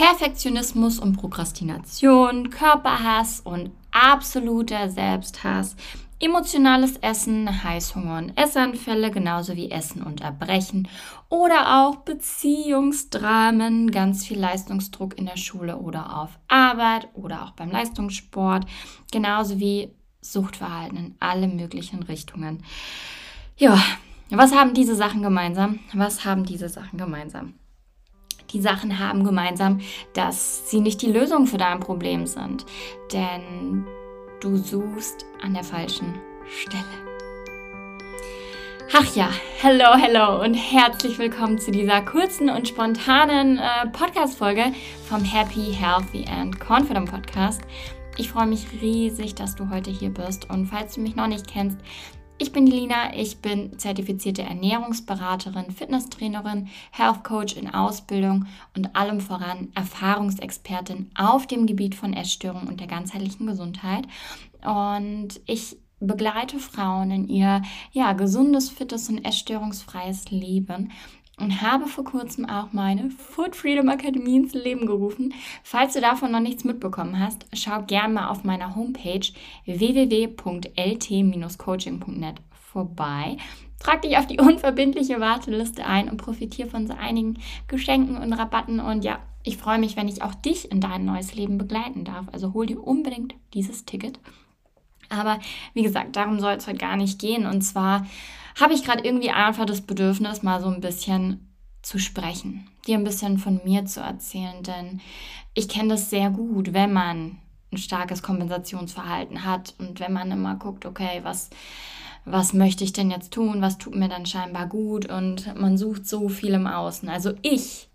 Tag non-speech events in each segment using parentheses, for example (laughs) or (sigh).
Perfektionismus und Prokrastination, Körperhass und absoluter Selbsthass, Emotionales Essen, Heißhunger und Essanfälle, genauso wie Essen und Erbrechen oder auch Beziehungsdramen, ganz viel Leistungsdruck in der Schule oder auf Arbeit oder auch beim Leistungssport, genauso wie Suchtverhalten in alle möglichen Richtungen. Ja, was haben diese Sachen gemeinsam? Was haben diese Sachen gemeinsam? Die Sachen haben gemeinsam, dass sie nicht die Lösung für dein Problem sind. Denn du suchst an der falschen Stelle. Ach ja, hello, hello und herzlich willkommen zu dieser kurzen und spontanen äh, Podcast-Folge vom Happy, Healthy and Confident Podcast. Ich freue mich riesig, dass du heute hier bist und falls du mich noch nicht kennst, ich bin die Lina, ich bin zertifizierte Ernährungsberaterin, Fitnesstrainerin, Health Coach in Ausbildung und allem voran Erfahrungsexpertin auf dem Gebiet von Essstörungen und der ganzheitlichen Gesundheit. Und ich begleite Frauen in ihr ja, gesundes, fittes und essstörungsfreies Leben und habe vor kurzem auch meine Food Freedom Akademie ins Leben gerufen. Falls du davon noch nichts mitbekommen hast, schau gerne mal auf meiner Homepage www.lt-coaching.net vorbei. Trag dich auf die unverbindliche Warteliste ein und profitiere von so einigen Geschenken und Rabatten. Und ja, ich freue mich, wenn ich auch dich in dein neues Leben begleiten darf. Also hol dir unbedingt dieses Ticket. Aber wie gesagt, darum soll es heute gar nicht gehen. Und zwar habe ich gerade irgendwie einfach das Bedürfnis, mal so ein bisschen zu sprechen, dir ein bisschen von mir zu erzählen, denn ich kenne das sehr gut, wenn man ein starkes Kompensationsverhalten hat und wenn man immer guckt, okay, was, was möchte ich denn jetzt tun, was tut mir dann scheinbar gut und man sucht so viel im Außen. Also ich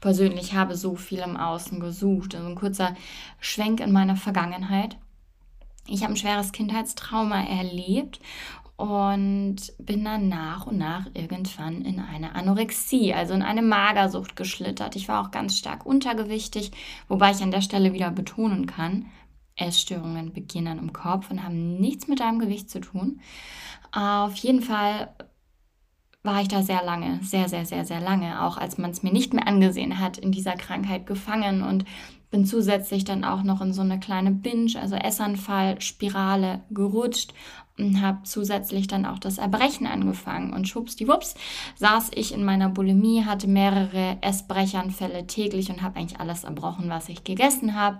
persönlich habe so viel im Außen gesucht. Also ein kurzer Schwenk in meiner Vergangenheit. Ich habe ein schweres Kindheitstrauma erlebt und bin dann nach und nach irgendwann in eine Anorexie, also in eine Magersucht geschlittert. Ich war auch ganz stark untergewichtig, wobei ich an der Stelle wieder betonen kann, Essstörungen beginnen im Kopf und haben nichts mit deinem Gewicht zu tun. Auf jeden Fall war ich da sehr lange, sehr, sehr, sehr, sehr lange, auch als man es mir nicht mehr angesehen hat, in dieser Krankheit gefangen und bin zusätzlich dann auch noch in so eine kleine Binge, also Essanfall-Spirale gerutscht und habe zusätzlich dann auch das Erbrechen angefangen. Und schwuppsdiwupps saß ich in meiner Bulimie, hatte mehrere Essbrechanfälle täglich und habe eigentlich alles erbrochen, was ich gegessen habe.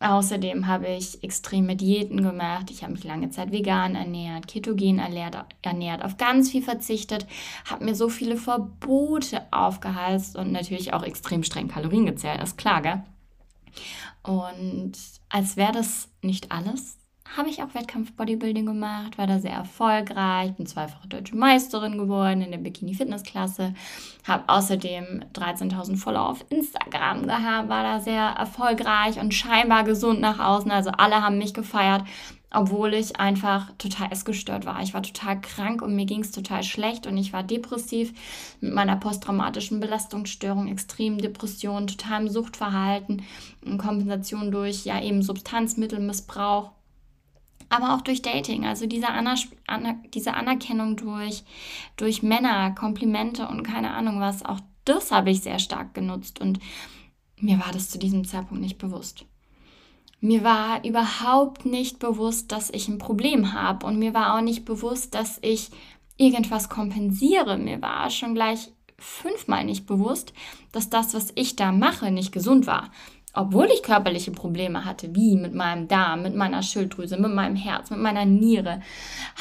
Außerdem habe ich extreme Diäten gemacht. Ich habe mich lange Zeit vegan ernährt, ketogen ernährt, ernährt auf ganz viel verzichtet, habe mir so viele Verbote aufgeheizt und natürlich auch extrem streng Kalorien gezählt, ist klar, gell? Und als wäre das nicht alles, habe ich auch Wettkampf-Bodybuilding gemacht, war da sehr erfolgreich, bin zweifache deutsche Meisterin geworden in der Bikini-Fitness-Klasse, habe außerdem 13.000 Follower auf Instagram gehabt, war da sehr erfolgreich und scheinbar gesund nach außen. Also alle haben mich gefeiert, obwohl ich einfach total essgestört war. Ich war total krank und mir ging es total schlecht und ich war depressiv mit meiner posttraumatischen Belastungsstörung, extremen Depressionen, totalem Suchtverhalten, Kompensation durch ja eben Substanzmittelmissbrauch aber auch durch Dating, also diese, Aner Aner diese Anerkennung durch, durch Männer, Komplimente und keine Ahnung was, auch das habe ich sehr stark genutzt und mir war das zu diesem Zeitpunkt nicht bewusst. Mir war überhaupt nicht bewusst, dass ich ein Problem habe und mir war auch nicht bewusst, dass ich irgendwas kompensiere. Mir war schon gleich fünfmal nicht bewusst, dass das, was ich da mache, nicht gesund war obwohl ich körperliche Probleme hatte, wie mit meinem Darm, mit meiner Schilddrüse, mit meinem Herz, mit meiner Niere,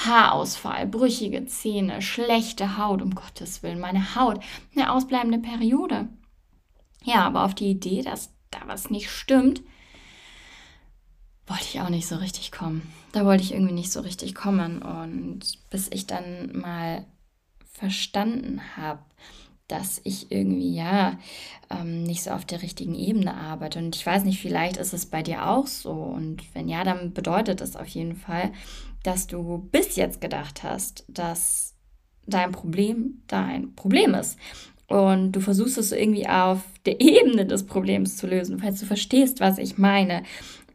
Haarausfall, brüchige Zähne, schlechte Haut, um Gottes Willen, meine Haut, eine ausbleibende Periode. Ja, aber auf die Idee, dass da was nicht stimmt, wollte ich auch nicht so richtig kommen. Da wollte ich irgendwie nicht so richtig kommen. Und bis ich dann mal verstanden habe, dass ich irgendwie ja ähm, nicht so auf der richtigen Ebene arbeite. Und ich weiß nicht, vielleicht ist es bei dir auch so. Und wenn ja, dann bedeutet es auf jeden Fall, dass du bis jetzt gedacht hast, dass dein Problem dein Problem ist. Und du versuchst es irgendwie auf der (laughs) Ebene des Problems zu lösen, falls du verstehst, was ich meine.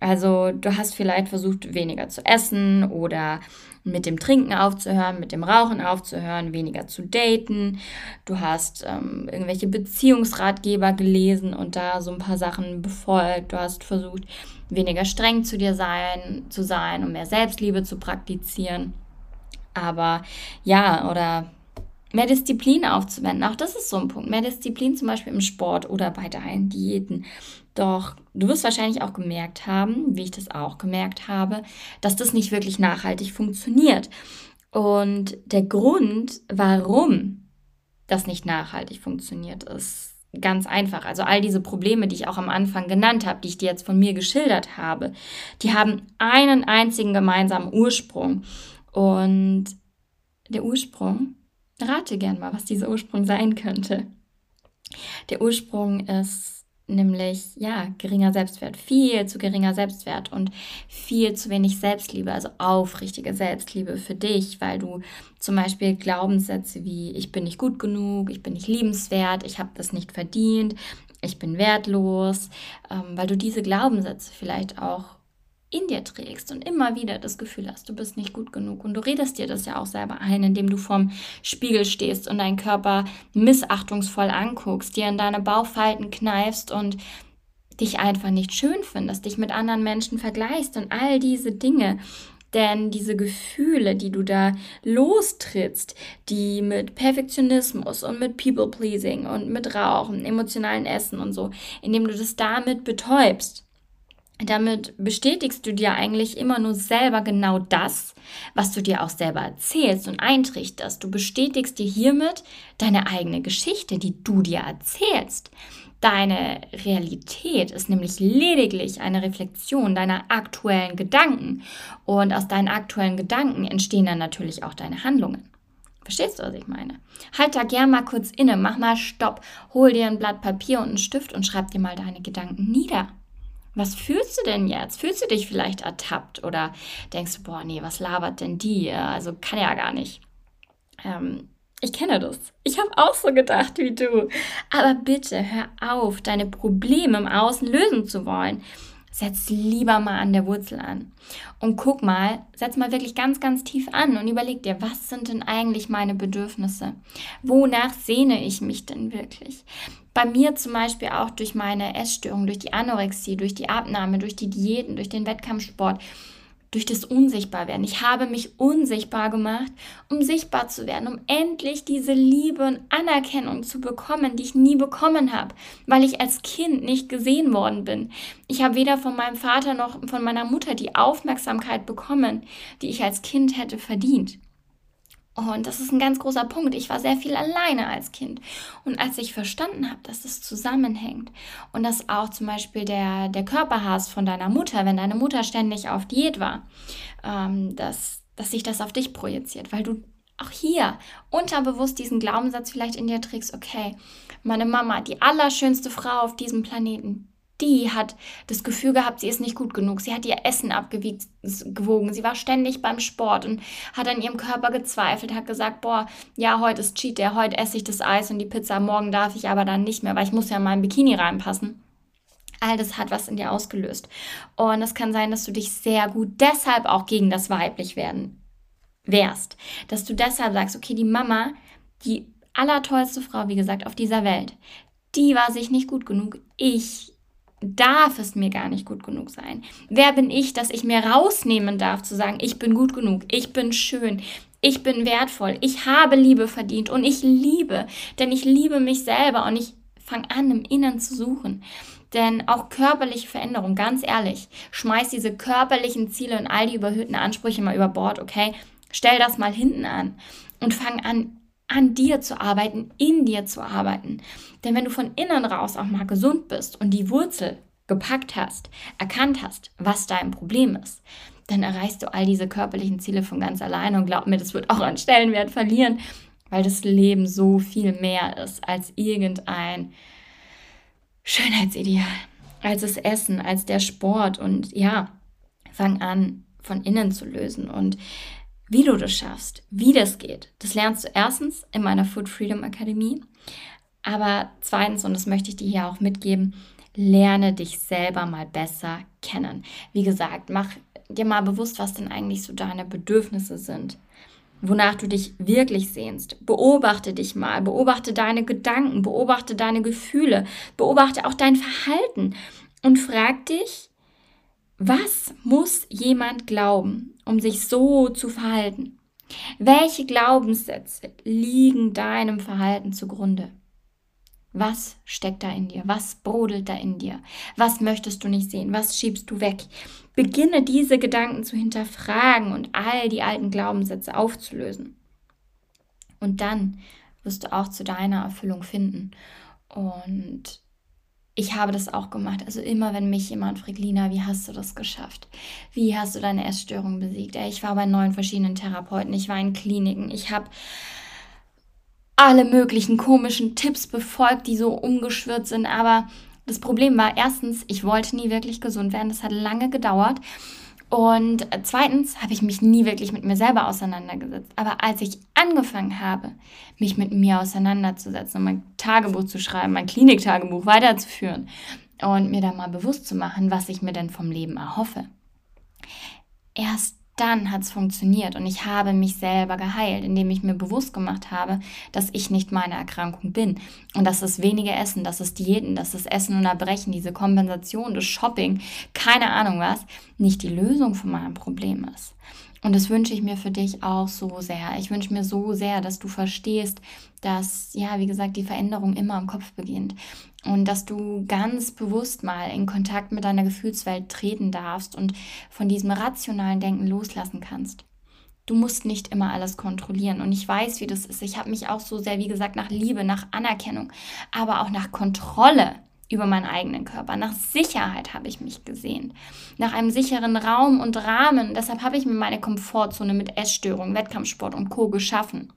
Also du hast vielleicht versucht, weniger zu essen oder mit dem Trinken aufzuhören, mit dem Rauchen aufzuhören, weniger zu daten. Du hast ähm, irgendwelche Beziehungsratgeber gelesen und da so ein paar Sachen befolgt. Du hast versucht, weniger streng zu dir sein, zu sein und mehr Selbstliebe zu praktizieren. Aber ja, oder mehr Disziplin aufzuwenden. Auch das ist so ein Punkt. Mehr Disziplin zum Beispiel im Sport oder bei deinen Diäten. Doch du wirst wahrscheinlich auch gemerkt haben, wie ich das auch gemerkt habe, dass das nicht wirklich nachhaltig funktioniert. Und der Grund, warum das nicht nachhaltig funktioniert, ist ganz einfach. Also all diese Probleme, die ich auch am Anfang genannt habe, die ich dir jetzt von mir geschildert habe, die haben einen einzigen gemeinsamen Ursprung. Und der Ursprung Rate gern mal, was dieser Ursprung sein könnte. Der Ursprung ist nämlich ja geringer Selbstwert, viel zu geringer Selbstwert und viel zu wenig Selbstliebe, also aufrichtige Selbstliebe für dich, weil du zum Beispiel Glaubenssätze wie ich bin nicht gut genug, ich bin nicht liebenswert, ich habe das nicht verdient, ich bin wertlos, ähm, weil du diese Glaubenssätze vielleicht auch in dir trägst und immer wieder das Gefühl hast, du bist nicht gut genug. Und du redest dir das ja auch selber ein, indem du vorm Spiegel stehst und deinen Körper missachtungsvoll anguckst, dir in deine Bauchfalten kneifst und dich einfach nicht schön findest, dich mit anderen Menschen vergleichst und all diese Dinge. Denn diese Gefühle, die du da lostrittst, die mit Perfektionismus und mit People-Pleasing und mit Rauchen, emotionalen Essen und so, indem du das damit betäubst, damit bestätigst du dir eigentlich immer nur selber genau das, was du dir auch selber erzählst und eintrichterst. Du bestätigst dir hiermit deine eigene Geschichte, die du dir erzählst. Deine Realität ist nämlich lediglich eine Reflexion deiner aktuellen Gedanken. Und aus deinen aktuellen Gedanken entstehen dann natürlich auch deine Handlungen. Verstehst du, was ich meine? Halt da gern mal kurz inne, mach mal Stopp, hol dir ein Blatt Papier und einen Stift und schreib dir mal deine Gedanken nieder was fühlst du denn jetzt? Fühlst du dich vielleicht ertappt oder denkst du, boah, nee, was labert denn die? Also kann ja gar nicht. Ähm, ich kenne das. Ich habe auch so gedacht wie du. Aber bitte hör auf, deine Probleme im Außen lösen zu wollen setz lieber mal an der Wurzel an. Und guck mal, setz mal wirklich ganz, ganz tief an und überleg dir, was sind denn eigentlich meine Bedürfnisse? Wonach sehne ich mich denn wirklich? Bei mir zum Beispiel auch durch meine Essstörung, durch die Anorexie, durch die Abnahme, durch die Diäten, durch den Wettkampfsport durch das Unsichtbarwerden. Ich habe mich unsichtbar gemacht, um sichtbar zu werden, um endlich diese Liebe und Anerkennung zu bekommen, die ich nie bekommen habe, weil ich als Kind nicht gesehen worden bin. Ich habe weder von meinem Vater noch von meiner Mutter die Aufmerksamkeit bekommen, die ich als Kind hätte verdient. Und das ist ein ganz großer Punkt. Ich war sehr viel alleine als Kind. Und als ich verstanden habe, dass es zusammenhängt und dass auch zum Beispiel der, der Körperhass von deiner Mutter, wenn deine Mutter ständig auf Diät war, ähm, dass, dass sich das auf dich projiziert, weil du auch hier unterbewusst diesen Glaubenssatz vielleicht in dir trägst, okay, meine Mama, die allerschönste Frau auf diesem Planeten, die hat das Gefühl gehabt, sie ist nicht gut genug. Sie hat ihr Essen abgewogen. Sie war ständig beim Sport und hat an ihrem Körper gezweifelt, hat gesagt, boah, ja, heute ist Cheat Day, heute esse ich das Eis und die Pizza, morgen darf ich aber dann nicht mehr, weil ich muss ja in mein Bikini reinpassen. All das hat was in dir ausgelöst. Und es kann sein, dass du dich sehr gut deshalb auch gegen das weiblich werden wärst. Dass du deshalb sagst, okay, die Mama, die allertollste Frau, wie gesagt, auf dieser Welt, die war sich nicht gut genug. Ich darf es mir gar nicht gut genug sein? Wer bin ich, dass ich mir rausnehmen darf zu sagen, ich bin gut genug, ich bin schön, ich bin wertvoll, ich habe Liebe verdient und ich liebe, denn ich liebe mich selber und ich fange an, im Inneren zu suchen. Denn auch körperliche Veränderung, ganz ehrlich, schmeiß diese körperlichen Ziele und all die überhöhten Ansprüche mal über Bord, okay? Stell das mal hinten an und fang an, an dir zu arbeiten, in dir zu arbeiten. Denn wenn du von innen raus auch mal gesund bist und die Wurzel gepackt hast, erkannt hast, was dein Problem ist, dann erreichst du all diese körperlichen Ziele von ganz alleine. Und glaub mir, das wird auch an Stellenwert verlieren, weil das Leben so viel mehr ist als irgendein Schönheitsideal, als das Essen, als der Sport. Und ja, fang an von innen zu lösen. Und wie du das schaffst, wie das geht, das lernst du erstens in meiner Food Freedom Akademie. Aber zweitens, und das möchte ich dir hier auch mitgeben, lerne dich selber mal besser kennen. Wie gesagt, mach dir mal bewusst, was denn eigentlich so deine Bedürfnisse sind wonach du dich wirklich sehnst. Beobachte dich mal, beobachte deine Gedanken, beobachte deine Gefühle, beobachte auch dein Verhalten und frag dich, was muss jemand glauben, um sich so zu verhalten? Welche Glaubenssätze liegen deinem Verhalten zugrunde? Was steckt da in dir? Was brodelt da in dir? Was möchtest du nicht sehen? Was schiebst du weg? Beginne diese Gedanken zu hinterfragen und all die alten Glaubenssätze aufzulösen. Und dann wirst du auch zu deiner Erfüllung finden. Und ich habe das auch gemacht. Also immer, wenn mich jemand fragt, Lina, wie hast du das geschafft? Wie hast du deine Essstörung besiegt? Ich war bei neun verschiedenen Therapeuten, ich war in Kliniken, ich habe alle möglichen komischen Tipps befolgt, die so umgeschwirrt sind. Aber das Problem war erstens, ich wollte nie wirklich gesund werden. Das hat lange gedauert. Und zweitens habe ich mich nie wirklich mit mir selber auseinandergesetzt. Aber als ich angefangen habe, mich mit mir auseinanderzusetzen und mein Tagebuch zu schreiben, mein Kliniktagebuch weiterzuführen und mir da mal bewusst zu machen, was ich mir denn vom Leben erhoffe, erst dann hat es funktioniert und ich habe mich selber geheilt, indem ich mir bewusst gemacht habe, dass ich nicht meine Erkrankung bin und dass das wenige Essen, dass es Diäten, dass das Essen und Erbrechen, diese Kompensation, das Shopping, keine Ahnung was, nicht die Lösung von meinem Problem ist. Und das wünsche ich mir für dich auch so sehr. Ich wünsche mir so sehr, dass du verstehst, dass, ja, wie gesagt, die Veränderung immer im Kopf beginnt. Und dass du ganz bewusst mal in Kontakt mit deiner Gefühlswelt treten darfst und von diesem rationalen Denken loslassen kannst. Du musst nicht immer alles kontrollieren. Und ich weiß, wie das ist. Ich habe mich auch so sehr, wie gesagt, nach Liebe, nach Anerkennung, aber auch nach Kontrolle über meinen eigenen Körper. Nach Sicherheit habe ich mich gesehen. Nach einem sicheren Raum und Rahmen. Deshalb habe ich mir meine Komfortzone mit Essstörungen, Wettkampfsport und Co. geschaffen.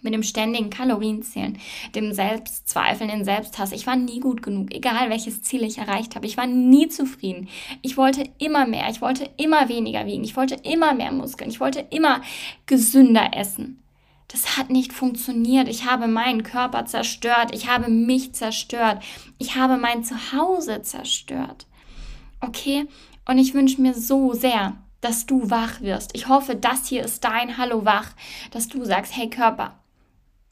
Mit dem ständigen Kalorienzählen, dem Selbstzweifeln, den Selbsthass. Ich war nie gut genug, egal welches Ziel ich erreicht habe. Ich war nie zufrieden. Ich wollte immer mehr. Ich wollte immer weniger wiegen. Ich wollte immer mehr Muskeln. Ich wollte immer gesünder essen. Das hat nicht funktioniert. Ich habe meinen Körper zerstört. Ich habe mich zerstört. Ich habe mein Zuhause zerstört. Okay? Und ich wünsche mir so sehr, dass du wach wirst. Ich hoffe, das hier ist dein Hallo wach, dass du sagst, hey Körper,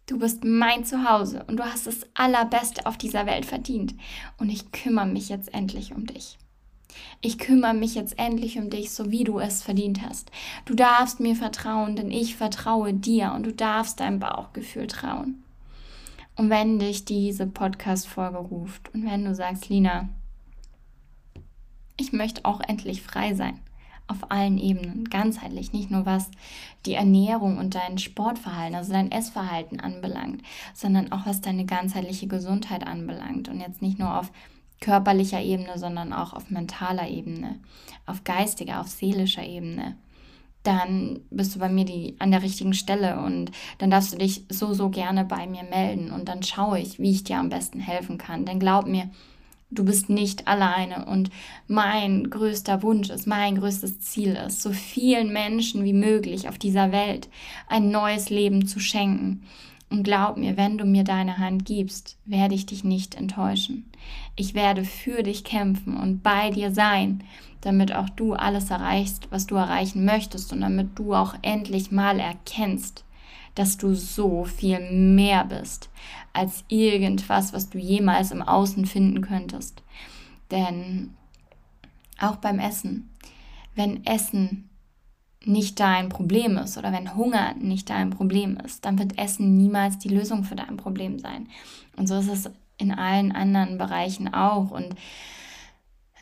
du bist mein Zuhause und du hast das Allerbeste auf dieser Welt verdient. Und ich kümmere mich jetzt endlich um dich. Ich kümmere mich jetzt endlich um dich, so wie du es verdient hast. Du darfst mir vertrauen, denn ich vertraue dir und du darfst deinem Bauchgefühl trauen. Und wenn dich diese Podcast-Folge ruft und wenn du sagst, Lina, ich möchte auch endlich frei sein, auf allen Ebenen, ganzheitlich, nicht nur was die Ernährung und dein Sportverhalten, also dein Essverhalten anbelangt, sondern auch was deine ganzheitliche Gesundheit anbelangt und jetzt nicht nur auf körperlicher Ebene, sondern auch auf mentaler Ebene, auf geistiger, auf seelischer Ebene, dann bist du bei mir die, an der richtigen Stelle und dann darfst du dich so, so gerne bei mir melden und dann schaue ich, wie ich dir am besten helfen kann. Denn glaub mir, du bist nicht alleine und mein größter Wunsch ist, mein größtes Ziel ist, so vielen Menschen wie möglich auf dieser Welt ein neues Leben zu schenken. Und glaub mir, wenn du mir deine Hand gibst, werde ich dich nicht enttäuschen. Ich werde für dich kämpfen und bei dir sein, damit auch du alles erreichst, was du erreichen möchtest und damit du auch endlich mal erkennst, dass du so viel mehr bist als irgendwas, was du jemals im Außen finden könntest. Denn auch beim Essen, wenn Essen nicht dein Problem ist oder wenn Hunger nicht dein Problem ist, dann wird Essen niemals die Lösung für dein Problem sein. Und so ist es in allen anderen Bereichen auch. Und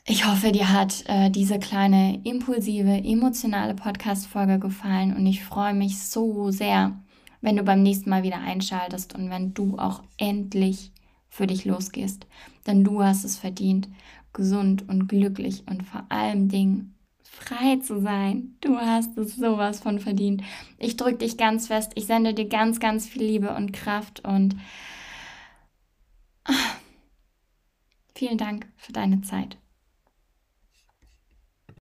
ich hoffe, dir hat äh, diese kleine impulsive, emotionale Podcast-Folge gefallen und ich freue mich so sehr, wenn du beim nächsten Mal wieder einschaltest und wenn du auch endlich für dich losgehst. Denn du hast es verdient, gesund und glücklich und vor allem Dingen frei zu sein. Du hast es sowas von verdient. Ich drücke dich ganz fest. Ich sende dir ganz, ganz viel Liebe und Kraft und ah, vielen Dank für deine Zeit.